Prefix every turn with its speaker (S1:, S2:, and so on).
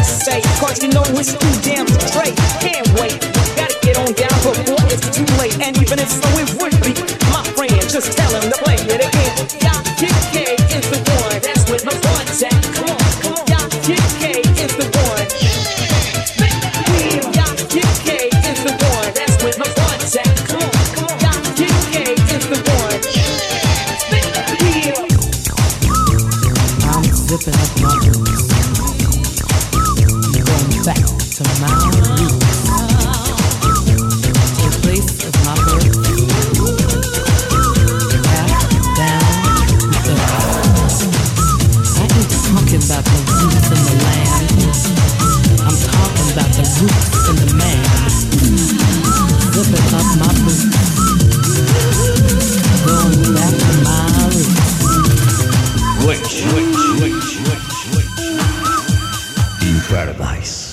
S1: say Cause you know it's too damn straight. Can't wait. Gotta get on down before it's too late. And even if so, it would be.
S2: In paradise.